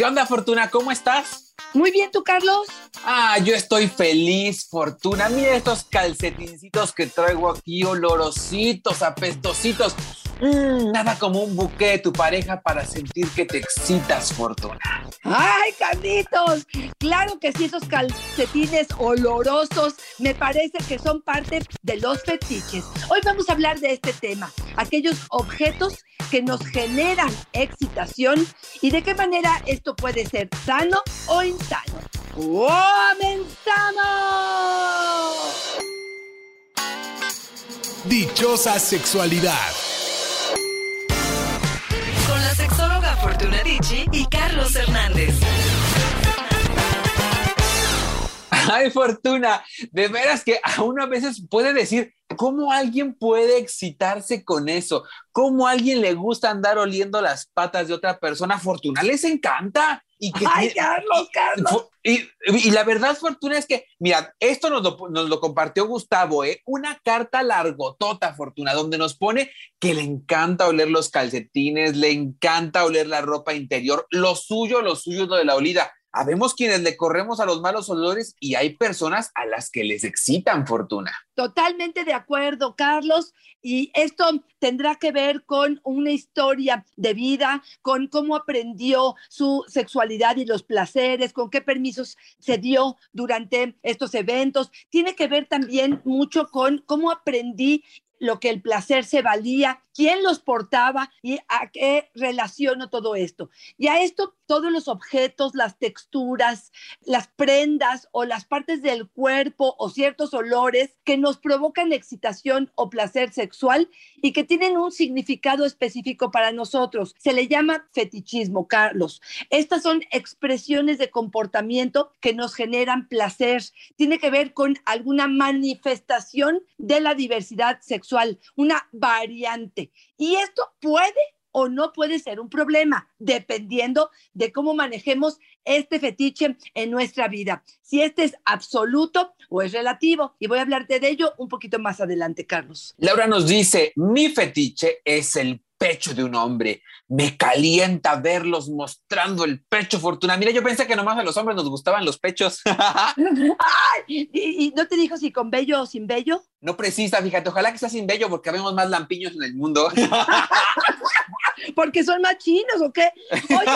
¿Qué onda, Fortuna? ¿Cómo estás? Muy bien, ¿tú, Carlos? Ah, yo estoy feliz, Fortuna. Mira estos calcetincitos que traigo aquí, olorositos, apestositos. Mm, nada como un buque de tu pareja para sentir que te excitas, Fortuna. ¡Ay, Carlitos! Claro que sí, esos calcetines olorosos me parece que son parte de los fetiches. Hoy vamos a hablar de este tema, aquellos objetos que nos generan excitación y de qué manera esto puede ser sano o insano. ¡Comenzamos! Dichosa sexualidad. Fortuna Dicci y Carlos Hernández. Ay, Fortuna, de veras que a uno a veces puede decir, ¿cómo alguien puede excitarse con eso? ¿Cómo a alguien le gusta andar oliendo las patas de otra persona? Fortuna les encanta. Y que Ay, Carlos, Carlos. Y, la verdad, Fortuna, es que, mira, esto nos lo, nos lo compartió Gustavo, ¿eh? Una carta largotota, Fortuna, donde nos pone que le encanta oler los calcetines, le encanta oler la ropa interior, lo suyo, lo suyo es lo de la olida. Habemos quienes le corremos a los malos olores y hay personas a las que les excitan fortuna. Totalmente de acuerdo, Carlos. Y esto tendrá que ver con una historia de vida, con cómo aprendió su sexualidad y los placeres, con qué permisos se dio durante estos eventos. Tiene que ver también mucho con cómo aprendí lo que el placer se valía, quién los portaba y a qué relaciono todo esto. Y a esto todos los objetos, las texturas, las prendas o las partes del cuerpo o ciertos olores que nos provocan excitación o placer sexual y que tienen un significado específico para nosotros. Se le llama fetichismo, Carlos. Estas son expresiones de comportamiento que nos generan placer. Tiene que ver con alguna manifestación de la diversidad sexual, una variante. Y esto puede o no puede ser un problema, dependiendo de cómo manejemos este fetiche en nuestra vida. Si este es absoluto o es relativo. Y voy a hablarte de ello un poquito más adelante, Carlos. Laura nos dice, mi fetiche es el pecho de un hombre. Me calienta verlos mostrando el pecho, Fortuna. Mira, yo pensé que nomás a los hombres nos gustaban los pechos. ¿Y, no te dijo si con bello o sin bello? No precisa, fíjate, ojalá que sea sin bello porque vemos más lampiños en el mundo. porque son más chinos o qué? Oye,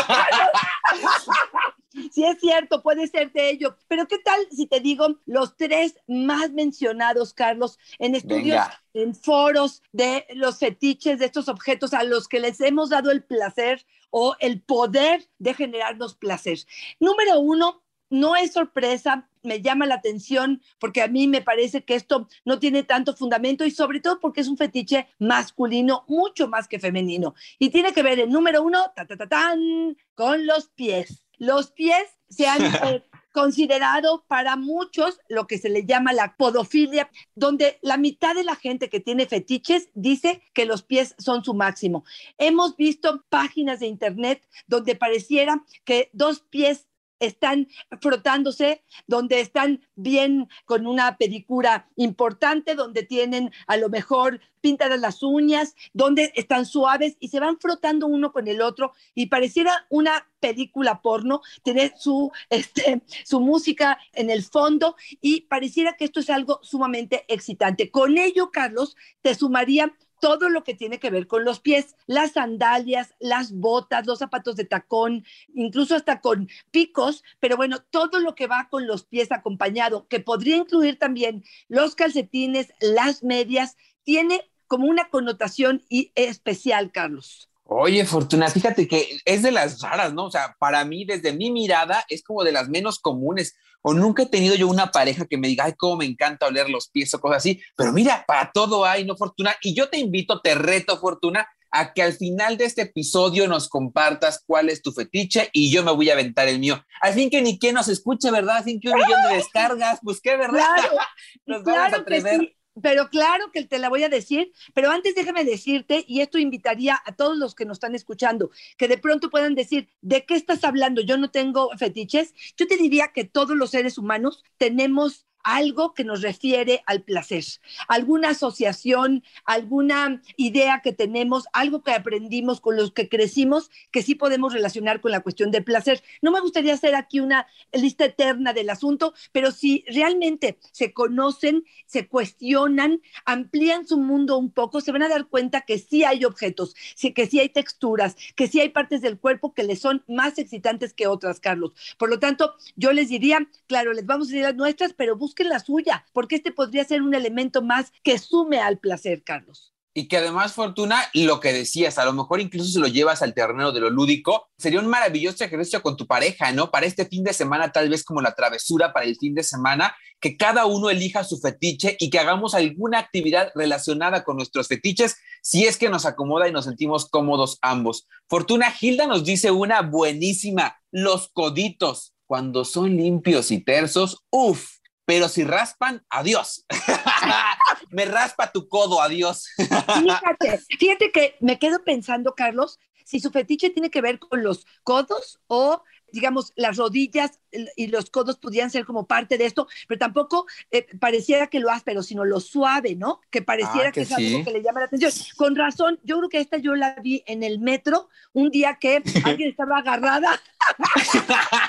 Sí, es cierto, puede ser de ello. Pero ¿qué tal si te digo los tres más mencionados, Carlos, en estudios, en foros de los fetiches de estos objetos a los que les hemos dado el placer o el poder de generarnos placer? Número uno, no es sorpresa, me llama la atención porque a mí me parece que esto no tiene tanto fundamento y sobre todo porque es un fetiche masculino mucho más que femenino. Y tiene que ver el número uno, ta, ta, ta, tan, con los pies. Los pies se han eh, considerado para muchos lo que se le llama la podofilia, donde la mitad de la gente que tiene fetiches dice que los pies son su máximo. Hemos visto páginas de internet donde pareciera que dos pies están frotándose, donde están bien con una pedicura importante, donde tienen a lo mejor pintadas las uñas, donde están suaves y se van frotando uno con el otro y pareciera una película porno, tener su, este, su música en el fondo y pareciera que esto es algo sumamente excitante. Con ello, Carlos, te sumaría todo lo que tiene que ver con los pies, las sandalias, las botas, los zapatos de tacón, incluso hasta con picos, pero bueno, todo lo que va con los pies acompañado, que podría incluir también los calcetines, las medias, tiene como una connotación especial, Carlos. Oye, Fortuna, fíjate que es de las raras, ¿no? O sea, para mí, desde mi mirada, es como de las menos comunes o nunca he tenido yo una pareja que me diga, ay, cómo me encanta oler los pies o cosas así, pero mira, para todo hay, ¿no, Fortuna? Y yo te invito, te reto, Fortuna, a que al final de este episodio nos compartas cuál es tu fetiche y yo me voy a aventar el mío. Al fin que ni quien nos escuche, ¿verdad? Al fin que un millón de descargas, pues qué, ¿verdad? Claro, nos vamos a atrever pero claro que te la voy a decir, pero antes déjame decirte, y esto invitaría a todos los que nos están escuchando, que de pronto puedan decir, ¿de qué estás hablando? Yo no tengo fetiches. Yo te diría que todos los seres humanos tenemos algo que nos refiere al placer, alguna asociación, alguna idea que tenemos, algo que aprendimos con los que crecimos, que sí podemos relacionar con la cuestión del placer. No me gustaría hacer aquí una lista eterna del asunto, pero si realmente se conocen, se cuestionan, amplían su mundo un poco, se van a dar cuenta que sí hay objetos, que sí hay texturas, que sí hay partes del cuerpo que les son más excitantes que otras, Carlos. Por lo tanto, yo les diría, claro, les vamos a decir las nuestras, pero busquen la suya, porque este podría ser un elemento más que sume al placer, Carlos. Y que además, Fortuna, lo que decías, a lo mejor incluso se lo llevas al terreno de lo lúdico, sería un maravilloso ejercicio con tu pareja, ¿no? Para este fin de semana, tal vez como la travesura para el fin de semana, que cada uno elija su fetiche y que hagamos alguna actividad relacionada con nuestros fetiches, si es que nos acomoda y nos sentimos cómodos ambos. Fortuna Hilda nos dice una buenísima, los coditos, cuando son limpios y tersos, uff, pero si raspan, adiós. me raspa tu codo, adiós. fíjate, fíjate que me quedo pensando, Carlos, si su fetiche tiene que ver con los codos o digamos, las rodillas y los codos pudieran ser como parte de esto, pero tampoco eh, pareciera que lo áspero, sino lo suave, ¿no? Que pareciera ah, que, es algo que le llama la atención. Con razón, yo creo que esta yo la vi en el metro un día que alguien estaba agarrada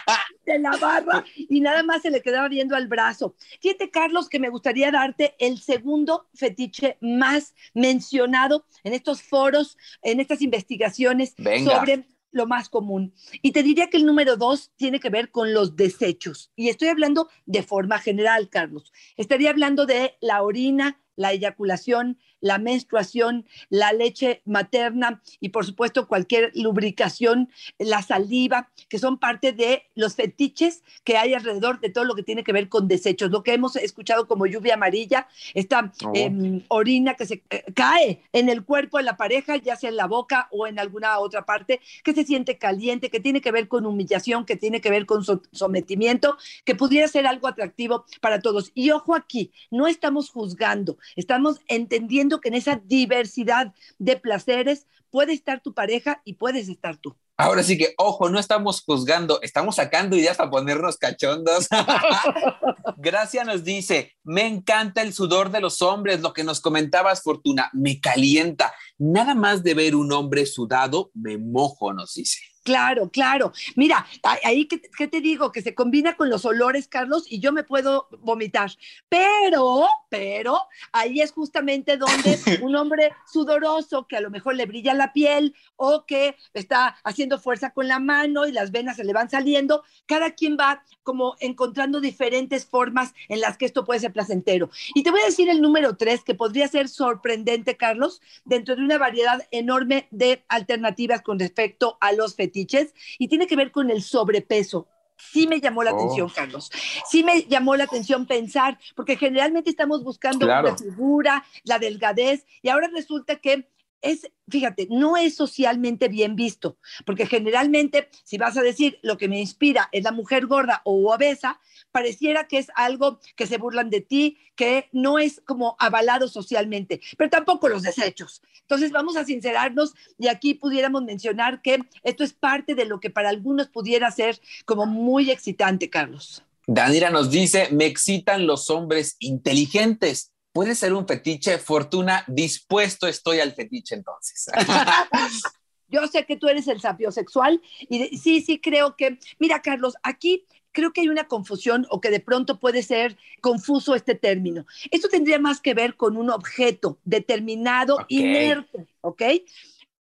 de la barra y nada más se le quedaba viendo al brazo. Fíjate, Carlos, que me gustaría darte el segundo fetiche más mencionado en estos foros, en estas investigaciones sobre lo más común. Y te diría que el número dos tiene que ver con los desechos. Y estoy hablando de forma general, Carlos. Estaría hablando de la orina, la eyaculación, la menstruación, la leche materna y por supuesto cualquier lubricación, la saliva, que son parte de los fetiches que hay alrededor de todo lo que tiene que ver con desechos. Lo que hemos escuchado como lluvia amarilla, esta oh. em, orina que se eh, cae en el cuerpo de la pareja, ya sea en la boca o en alguna otra parte, que se siente caliente, que tiene que ver con humillación, que tiene que ver con sometimiento, que pudiera ser algo atractivo para todos. Y ojo aquí, no estamos juzgando, estamos entendiendo que en esa diversidad de placeres puede estar tu pareja y puedes estar tú. Ahora sí que, ojo, no estamos juzgando, estamos sacando ideas para ponernos cachondos. Gracia nos dice, me encanta el sudor de los hombres, lo que nos comentabas, Fortuna, me calienta. Nada más de ver un hombre sudado, me mojo, nos dice. Claro, claro. Mira, ahí ¿qué, te digo, que se combina con los olores, Carlos, y yo me puedo vomitar. Pero, pero, ahí es justamente donde un hombre sudoroso que a lo mejor le brilla la piel o que está haciendo fuerza con la mano y las venas se le van saliendo, cada quien va como encontrando diferentes formas en las que esto puede ser placentero. Y te voy a decir el número tres, que podría ser sorprendente, Carlos, dentro de una variedad enorme de alternativas con respecto a los fetiches y tiene que ver con el sobrepeso. Sí me llamó la oh. atención, Carlos. Sí me llamó la atención pensar, porque generalmente estamos buscando la figura, la delgadez, y ahora resulta que es, fíjate, no es socialmente bien visto, porque generalmente si vas a decir lo que me inspira es la mujer gorda o obesa, pareciera que es algo que se burlan de ti, que no es como avalado socialmente, pero tampoco los desechos. Entonces vamos a sincerarnos y aquí pudiéramos mencionar que esto es parte de lo que para algunos pudiera ser como muy excitante, Carlos. Danira nos dice, me excitan los hombres inteligentes puede ser un fetiche, Fortuna, dispuesto estoy al fetiche entonces. Yo sé que tú eres el sapiosexual y sí, sí creo que, mira Carlos, aquí creo que hay una confusión o que de pronto puede ser confuso este término. Esto tendría más que ver con un objeto determinado, inerte, ¿ok?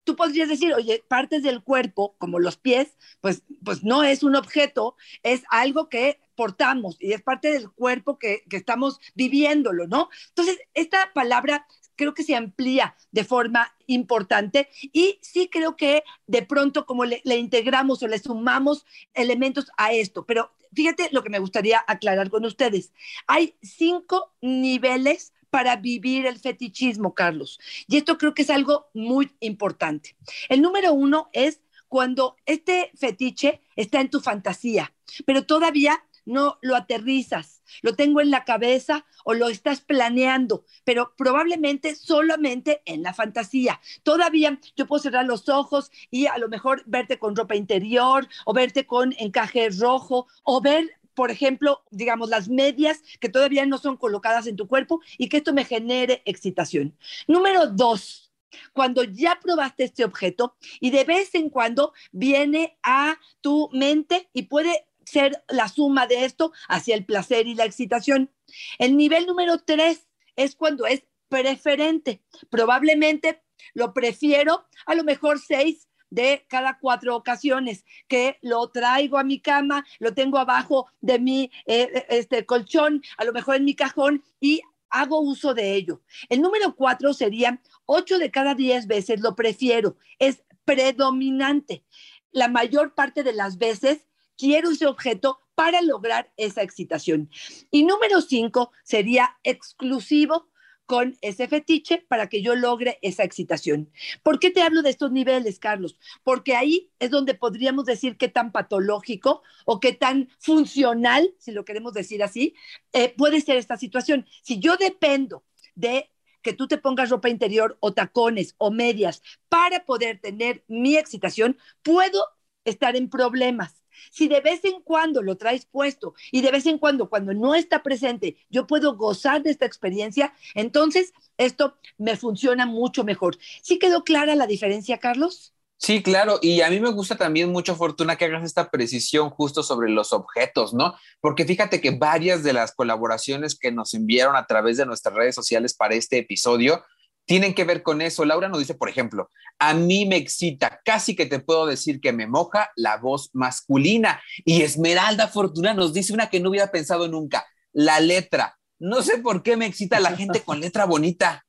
Tú podrías decir, oye, partes del cuerpo, como los pies, pues, pues no es un objeto, es algo que portamos y es parte del cuerpo que, estamos viviéndolo, ¿no? Entonces, esta palabra creo que se amplía de forma importante y sí creo que de pronto como le, le, integramos o le sumamos elementos a esto, pero fíjate lo que me gustaría aclarar con ustedes. Hay cinco niveles para vivir el fetichismo, Carlos, y esto creo que es algo muy importante. El número uno es cuando este fetiche está en tu fantasía, pero todavía no lo aterrizas, lo tengo en la cabeza o lo estás planeando, pero probablemente solamente en la fantasía. Todavía yo puedo cerrar los ojos y a lo mejor verte con ropa interior o verte con encaje rojo o ver por ejemplo, digamos, las medias que todavía no son colocadas en tu cuerpo y que esto me genere excitación. Número dos, cuando ya probaste este objeto y de vez en cuando viene a tu mente y puede ser la suma de esto hacia el placer y la excitación. El nivel número tres es cuando es preferente. Probablemente lo prefiero a lo mejor seis de cada cuatro ocasiones, que lo traigo a mi cama, lo tengo abajo de mi eh, este colchón, a lo mejor en mi cajón y hago uso de ello. El número cuatro sería ocho de cada diez veces lo prefiero, es predominante. La mayor parte de las veces quiero ese objeto para lograr esa excitación. Y número cinco sería exclusivo con ese fetiche para que yo logre esa excitación. ¿Por qué te hablo de estos niveles, Carlos? Porque ahí es donde podríamos decir qué tan patológico o qué tan funcional, si lo queremos decir así, eh, puede ser esta situación. Si yo dependo de que tú te pongas ropa interior o tacones o medias para poder tener mi excitación, puedo estar en problemas. Si de vez en cuando lo traes puesto y de vez en cuando, cuando no está presente, yo puedo gozar de esta experiencia, entonces esto me funciona mucho mejor. ¿Sí quedó clara la diferencia, Carlos? Sí, claro, y a mí me gusta también mucho, Fortuna, que hagas esta precisión justo sobre los objetos, ¿no? Porque fíjate que varias de las colaboraciones que nos enviaron a través de nuestras redes sociales para este episodio tienen que ver con eso. Laura nos dice, por ejemplo, a mí me excita, casi que te puedo decir que me moja la voz masculina. Y Esmeralda Fortuna nos dice una que no hubiera pensado nunca, la letra. No sé por qué me excita la gente con letra bonita.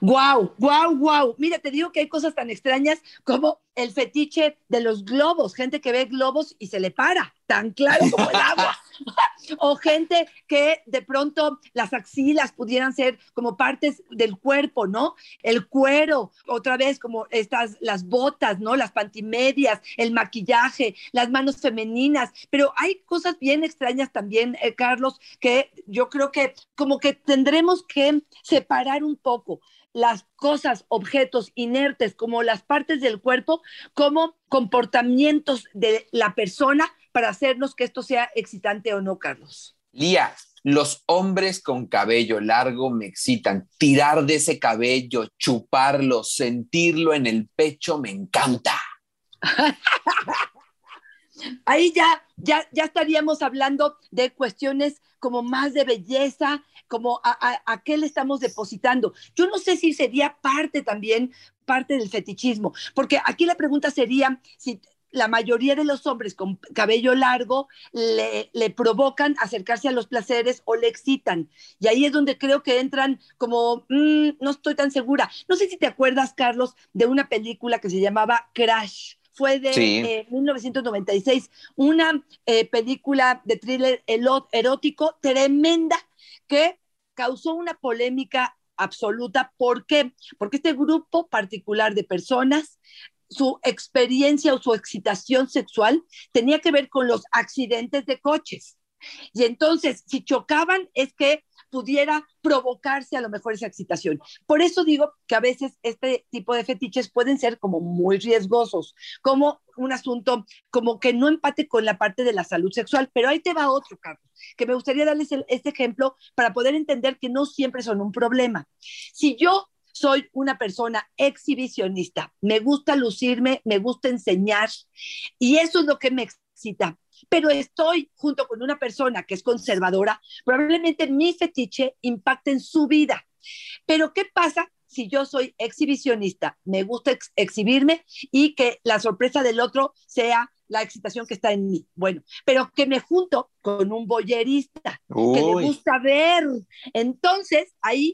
Wow, wow, wow. Mira, te digo que hay cosas tan extrañas como el fetiche de los globos, gente que ve globos y se le para, tan claro como el agua. o gente que de pronto las axilas pudieran ser como partes del cuerpo, ¿no? El cuero, otra vez como estas, las botas, ¿no? Las pantimedias, el maquillaje, las manos femeninas, pero hay cosas bien extrañas también, eh, Carlos, que yo creo que como que tendremos que separar un poco las cosas, objetos inertes como las partes del cuerpo, como comportamientos de la persona para hacernos que esto sea excitante o no, Carlos. Lía, los hombres con cabello largo me excitan. Tirar de ese cabello, chuparlo, sentirlo en el pecho, me encanta. Ahí ya, ya, ya estaríamos hablando de cuestiones como más de belleza, como a, qué le estamos depositando. Yo no sé si sería parte también, parte del fetichismo, porque aquí la pregunta sería si la mayoría de los hombres con cabello largo le, le, provocan acercarse a los placeres o le excitan. Y ahí es donde creo que entran como, mm, no estoy tan segura. No sé si te acuerdas, Carlos, de una película que se llamaba Crash fue de 1996, eh, una eh, película de thriller erótico tremenda que causó una polémica absoluta. ¿Por qué? Porque este grupo particular de personas su experiencia o su excitación sexual tenía que ver con los accidentes de coches. Y entonces, si chocaban, es que pudiera provocarse a lo mejor esa excitación. Por eso digo que a veces este tipo de fetiches pueden ser como muy riesgosos, como un asunto como que no empate con la parte de la salud sexual. Pero ahí te va otro, Carlos, que me gustaría darles este ejemplo para poder entender que no siempre son un problema. Si yo soy una persona exhibicionista, me gusta lucirme, me gusta enseñar y eso es lo que me excita pero estoy junto con una persona que es conservadora, probablemente mi fetiche impacte en su vida. Pero ¿qué pasa si yo soy exhibicionista? Me gusta exhibirme y que la sorpresa del otro sea la excitación que está en mí. Bueno, pero que me junto con un boyerista, que le gusta ver. Entonces, ahí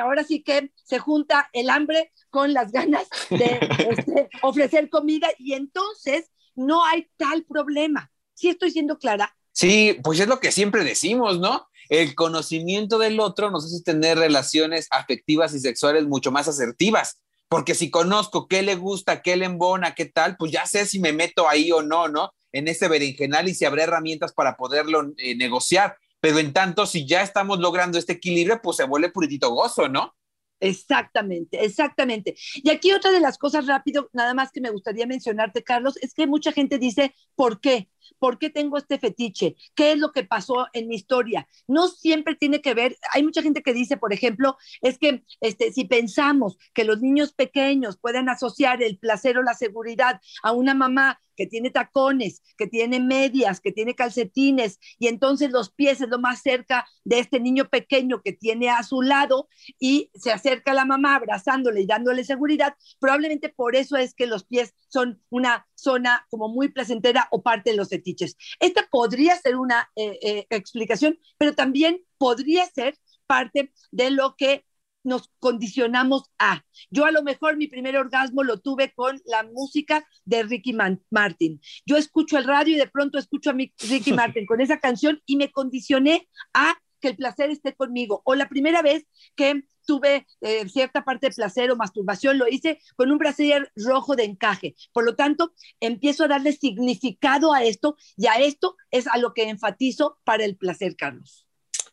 ahora sí que se junta el hambre con las ganas de este, ofrecer comida y entonces no hay tal problema. ¿Sí estoy siendo clara? Sí, pues es lo que siempre decimos, ¿no? El conocimiento del otro nos hace tener relaciones afectivas y sexuales mucho más asertivas, porque si conozco qué le gusta, qué le embona, qué tal, pues ya sé si me meto ahí o no, ¿no? En ese berenjenal y si habrá herramientas para poderlo eh, negociar. Pero en tanto, si ya estamos logrando este equilibrio, pues se vuelve puritito gozo, ¿no? Exactamente, exactamente. Y aquí otra de las cosas rápido, nada más que me gustaría mencionarte, Carlos, es que mucha gente dice, ¿por qué? ¿Por qué tengo este fetiche? ¿Qué es lo que pasó en mi historia? No siempre tiene que ver, hay mucha gente que dice, por ejemplo, es que este, si pensamos que los niños pequeños pueden asociar el placer o la seguridad a una mamá que tiene tacones, que tiene medias, que tiene calcetines, y entonces los pies es lo más cerca de este niño pequeño que tiene a su lado y se acerca a la mamá abrazándole y dándole seguridad, probablemente por eso es que los pies son una zona como muy placentera o parte de los fetiches. Esta podría ser una eh, eh, explicación, pero también podría ser parte de lo que nos condicionamos a. Yo a lo mejor mi primer orgasmo lo tuve con la música de Ricky Martin. Yo escucho el radio y de pronto escucho a Ricky Martin con esa canción y me condicioné a que el placer esté conmigo. O la primera vez que tuve eh, cierta parte de placer o masturbación, lo hice con un brasier rojo de encaje. Por lo tanto, empiezo a darle significado a esto y a esto es a lo que enfatizo para el placer, Carlos.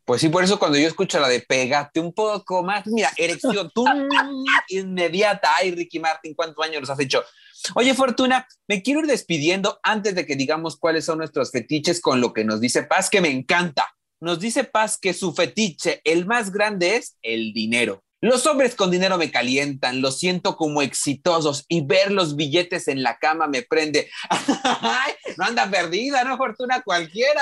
Pues sí, por eso cuando yo escucho la de pégate un poco más, mira, erección, inmediata. Ay, Ricky Martin, ¿cuántos años los has hecho? Oye, Fortuna, me quiero ir despidiendo antes de que digamos cuáles son nuestros fetiches con lo que nos dice Paz, que me encanta. Nos dice Paz que su fetiche, el más grande, es el dinero. Los hombres con dinero me calientan, los siento como exitosos y ver los billetes en la cama me prende. no anda perdida, ¿no? Fortuna cualquiera.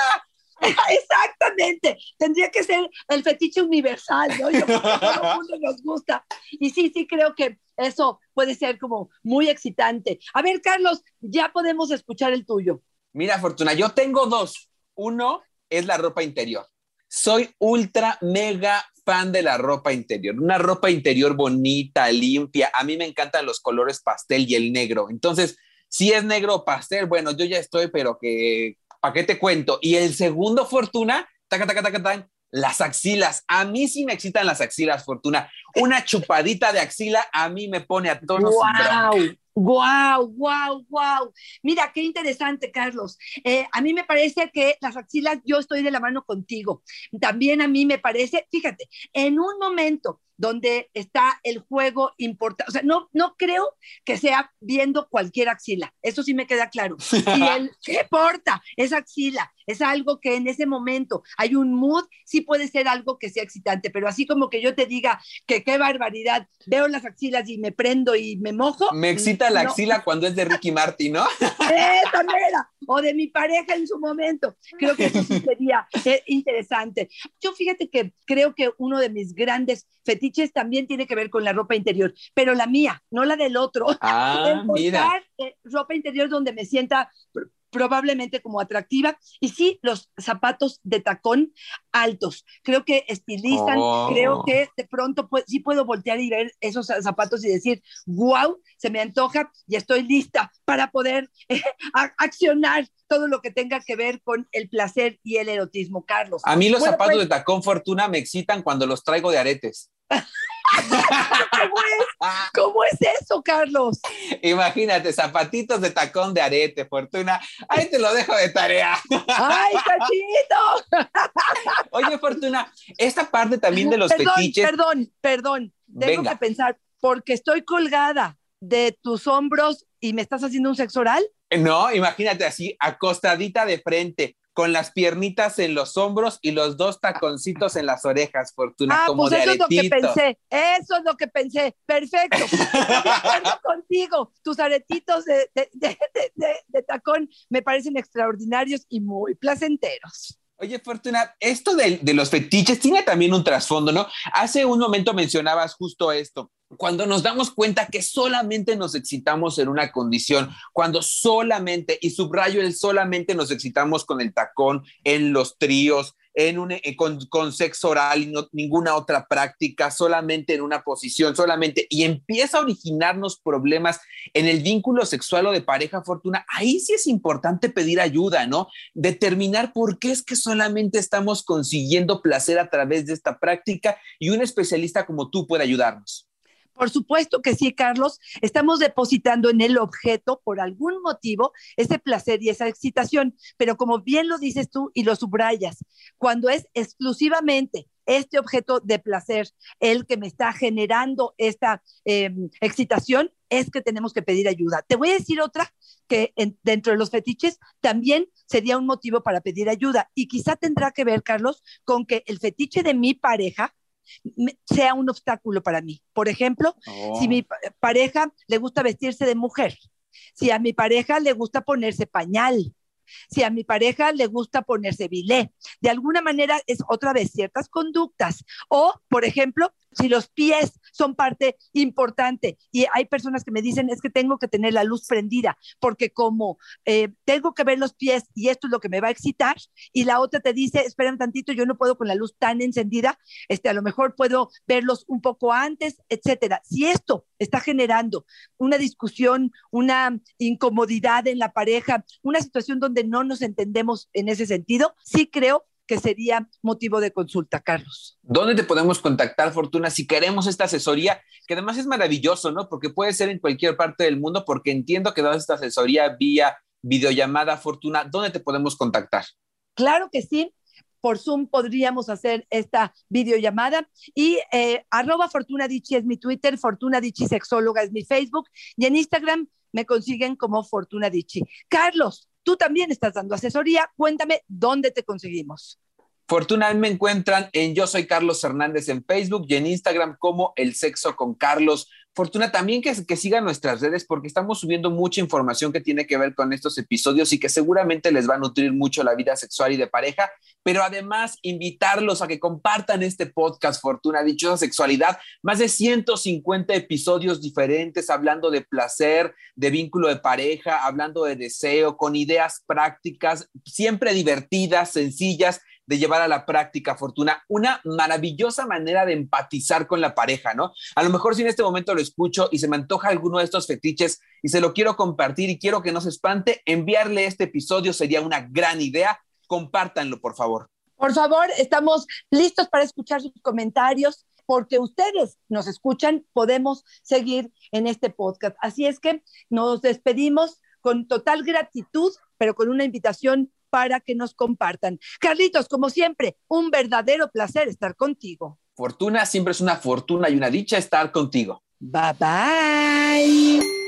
Exactamente, tendría que ser el fetiche universal, ¿no? Yo a todo el mundo nos gusta. Y sí, sí, creo que eso puede ser como muy excitante. A ver, Carlos, ya podemos escuchar el tuyo. Mira, Fortuna, yo tengo dos. Uno es la ropa interior. Soy ultra, mega fan de la ropa interior. Una ropa interior bonita, limpia. A mí me encantan los colores pastel y el negro. Entonces, si es negro pastel, bueno, yo ya estoy, pero que ¿para qué te cuento? Y el segundo, Fortuna, taca, taca, taca, taca, las axilas. A mí sí me excitan las axilas, Fortuna. Una chupadita de axila a mí me pone a tono wow. Wow, wow, wow. Mira, qué interesante, Carlos. Eh, a mí me parece que las axilas, yo estoy de la mano contigo. También a mí me parece, fíjate, en un momento donde está el juego importante. O sea, no, no creo que sea viendo cualquier axila. Eso sí me queda claro. Y el, ¿qué importa? Es axila. Es algo que en ese momento hay un mood, sí puede ser algo que sea excitante, pero así como que yo te diga que qué barbaridad, veo las axilas y me prendo y me mojo. Me excita la axila cuando es de Ricky Martin, ¿no? Esa manera, o de mi pareja en su momento. Creo que eso sí sería eh, interesante. Yo fíjate que creo que uno de mis grandes fetiches también tiene que ver con la ropa interior, pero la mía, no la del otro. Ah, mira. Eh, ropa interior donde me sienta probablemente como atractiva. Y sí, los zapatos de tacón altos. Creo que estilizan, creo oh. que de pronto sí puedo voltear y ver esos zapatos y decir, wow, se me antoja y estoy lista para poder eh, accionar todo lo que tenga que ver con el placer y el erotismo, Carlos. A mí los zapatos pues de tacón fortuna me excitan cuando los traigo de aretes. ¿Cómo es? eso, Carlos? Imagínate, zapatitos de tacón de arete, Fortuna. Ahí te lo dejo de tarea. ¡Ay, cachito! Oye, Fortuna, esta parte también de los perdón, fetiches. Perdón, perdón, tengo que pensar, porque estoy colgada de tus hombros y me estás haciendo un sexo oral. No, imagínate así, acostadita de frente, con las piernitas en los hombros y los dos taconcitos en las orejas, Fortuna, ah, como pues eso es lo que pensé, eso es lo que pensé, perfecto. contigo, tus aretitos de, de, tacón me parecen extraordinarios y muy placenteros. Oye, Fortuna, esto de, de, los fetiches tiene también un trasfondo, ¿no? Hace un momento mencionabas justo esto, cuando nos damos cuenta que solamente nos excitamos en una condición, cuando solamente, y subrayo el solamente nos excitamos con el tacón, en los tríos, en un, eh, con, sexo oral y no, ninguna otra práctica, solamente en una posición, solamente, y empieza a originarnos problemas en el vínculo sexual o de pareja fortuna, ahí sí es importante pedir ayuda, ¿no? Determinar por qué es que solamente estamos consiguiendo placer a través de esta práctica y un especialista como tú puede ayudarnos. Por supuesto que sí, Carlos. Estamos depositando en el objeto, por algún motivo, ese placer y esa excitación. Pero como bien lo dices tú y lo subrayas, cuando es exclusivamente este objeto de placer el que me está generando esta em, excitación, es que tenemos que pedir ayuda. Te voy a decir otra que dentro de los fetiches también sería un motivo para pedir ayuda y quizá tendrá que ver, Carlos, con que el fetiche de mi pareja sea un obstáculo para mí. Por ejemplo, si mi oh. pareja le gusta vestirse de mujer, si a mi pareja le gusta ponerse pañal, si a mi pareja le gusta ponerse bilé. De alguna manera es otra vez ciertas conductas. O, por ejemplo, si los pies son parte importante. Y hay personas que me dicen es que tengo que tener la luz prendida porque como eh, tengo que ver los pies y esto es lo que me va a excitar y la otra te dice espera un tantito yo no puedo con la luz tan encendida este a lo mejor puedo verlos un poco antes etcétera si esto está generando una discusión una incomodidad en la pareja una situación donde no nos entendemos en ese sentido sí creo que sería motivo de consulta, Carlos. ¿Dónde te podemos contactar, Fortuna, si queremos esta asesoría? Que además es maravilloso, ¿no? Porque puede ser en cualquier parte del mundo, porque entiendo que das esta asesoría vía videollamada, Fortuna. ¿Dónde te podemos contactar? Claro que sí. Por Zoom podríamos hacer esta videollamada y eh, arroba Fortuna Dichi es mi Twitter, Fortuna Dichi Sexóloga es mi Facebook y en Instagram me consiguen como Fortuna Dichi. Carlos, Tú también estás dando asesoría. Cuéntame dónde te conseguimos. Fortuna me encuentran en Yo Soy Carlos Hernández en Facebook y en Instagram como El Sexo con Carlos. Fortuna, también que, sigan nuestras redes porque estamos subiendo mucha información que tiene que ver con estos episodios y que seguramente les va a nutrir mucho la vida sexual y de pareja, pero además invitarlos a que compartan este podcast Fortuna, dichosa sexualidad, más de 150 episodios diferentes hablando de placer, de vínculo de pareja, hablando de deseo, con ideas prácticas, siempre divertidas, sencillas de llevar a la práctica, Fortuna, una maravillosa manera de empatizar con la pareja, ¿no? A lo mejor si en este momento lo escucho y se me antoja alguno de estos fetiches y se lo quiero compartir y quiero que no se espante, enviarle este episodio sería una gran idea. Compártanlo, por favor. Por favor, estamos listos para escuchar sus comentarios porque ustedes nos escuchan, podemos seguir en este podcast. Así es que nos despedimos con total gratitud, pero con una invitación para que nos compartan. Carlitos, como siempre, un verdadero placer estar contigo. Fortuna, siempre es una fortuna y una dicha estar contigo. Bye bye.